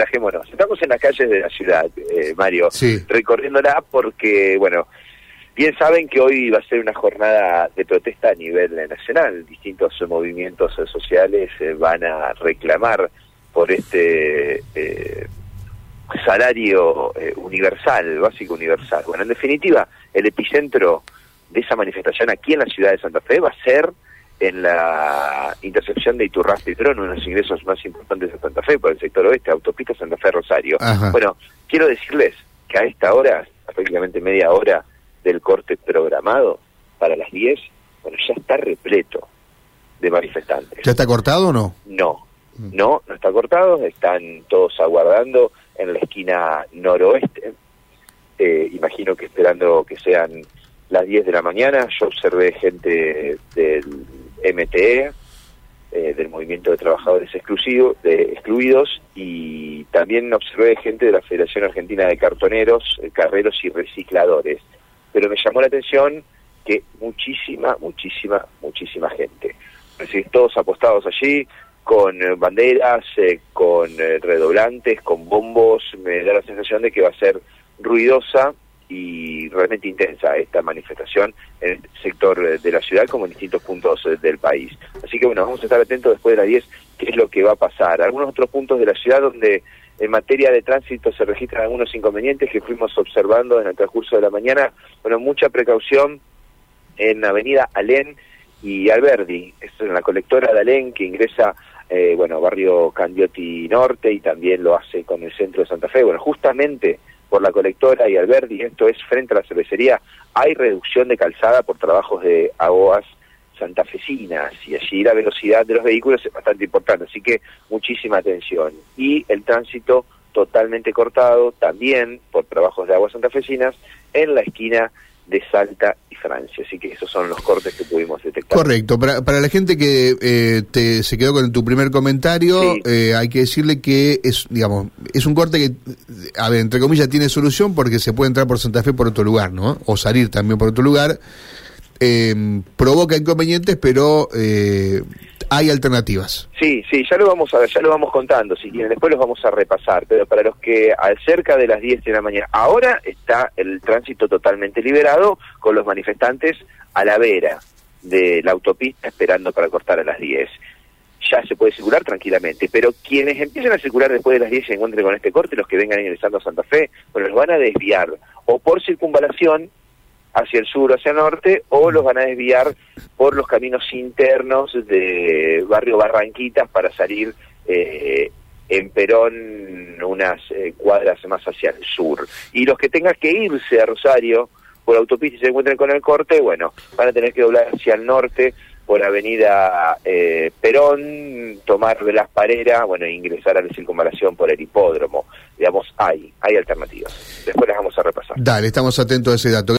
relajémonos. Estamos en las calles de la ciudad, eh, Mario, Sí. recorriéndola porque, bueno, bien saben que hoy va a ser una jornada de protesta a nivel nacional. Distintos movimientos sociales eh, van a reclamar por este eh, salario eh, universal, básico universal. Bueno, en definitiva, el epicentro de esa manifestación aquí en la ciudad de Santa Fe va a ser en la intersección de Iturraspe y Trono, uno de los ingresos más importantes de Santa Fe, por el sector oeste, autopista Santa Fe-Rosario. Bueno, quiero decirles que a esta hora, prácticamente media hora del corte programado, para las 10, bueno, ya está repleto de manifestantes. ¿Ya está cortado o no? No, no, no está cortado, están todos aguardando en la esquina noroeste, eh, imagino que esperando que sean las 10 de la mañana, yo observé gente del MTE, eh, del Movimiento de Trabajadores Exclusivo, de Excluidos, y también observé gente de la Federación Argentina de Cartoneros, eh, Carreros y Recicladores. Pero me llamó la atención que muchísima, muchísima, muchísima gente. Decir, todos apostados allí, con eh, banderas, con redoblantes, con bombos, me da la sensación de que va a ser ruidosa y realmente intensa esta manifestación en el sector eh, de la ciudad como en distintos puntos eh, del país. Así que bueno, vamos a estar atentos después de las 10 qué es lo que va a pasar. Algunos otros puntos de la ciudad donde en materia de tránsito se registran algunos inconvenientes que fuimos observando en el transcurso de la mañana. Bueno, mucha precaución en Avenida Alén y Alberdi, es en la colectora de Alén que ingresa, eh, bueno, barrio Candioti Norte y también lo hace con el centro de Santa Fe. Bueno, justamente la colectora y Alberdi, esto es frente a la cervecería, hay reducción de calzada por trabajos de aguas santafesinas y allí la velocidad de los vehículos es bastante importante, así que muchísima atención. Y el tránsito totalmente cortado también por trabajos de aguas santafesinas en la esquina de Salta y Francia. Así que esos son los cortes que pudimos detectar. Correcto. Para, para la gente que eh, te, se quedó con tu primer comentario, Sí. eh, hay que decirle que es, digamos, es un corte que, a ver, entre comillas, tiene solución porque se puede entrar por Santa Fe por otro lugar, ¿no? O salir también por otro lugar. Eh, provoca inconvenientes, pero eh, hay alternativas. Sí, sí, ya lo vamos a ya lo vamos contando, si quieren, después los vamos a repasar, pero para los que al cerca de las 10 de la mañana, ahora está el tránsito totalmente liberado con los manifestantes a la vera de la autopista esperando para cortar a las 10. Ya se puede circular tranquilamente, pero quienes empiecen a circular después de las 10 y se encuentren con este corte, los que vengan ingresando a Santa Fe, bueno, los van a desviar o por circunvalación hacia el sur o hacia el norte o los van a desviar por los caminos internos de barrio Barranquitas para salir eh, en Perón unas eh, cuadras más hacia el sur. Y los que tengan que irse a Rosario por autopista y se encuentren con el corte, bueno, van a tener que doblar hacia el norte por avenida eh, Perón, tomar Velas Parera, bueno, e ingresar a la circunvalación por el hipódromo. Digamos, hay, hay alternativas. Después las vamos a repasar. Dale, estamos atentos a ese dato.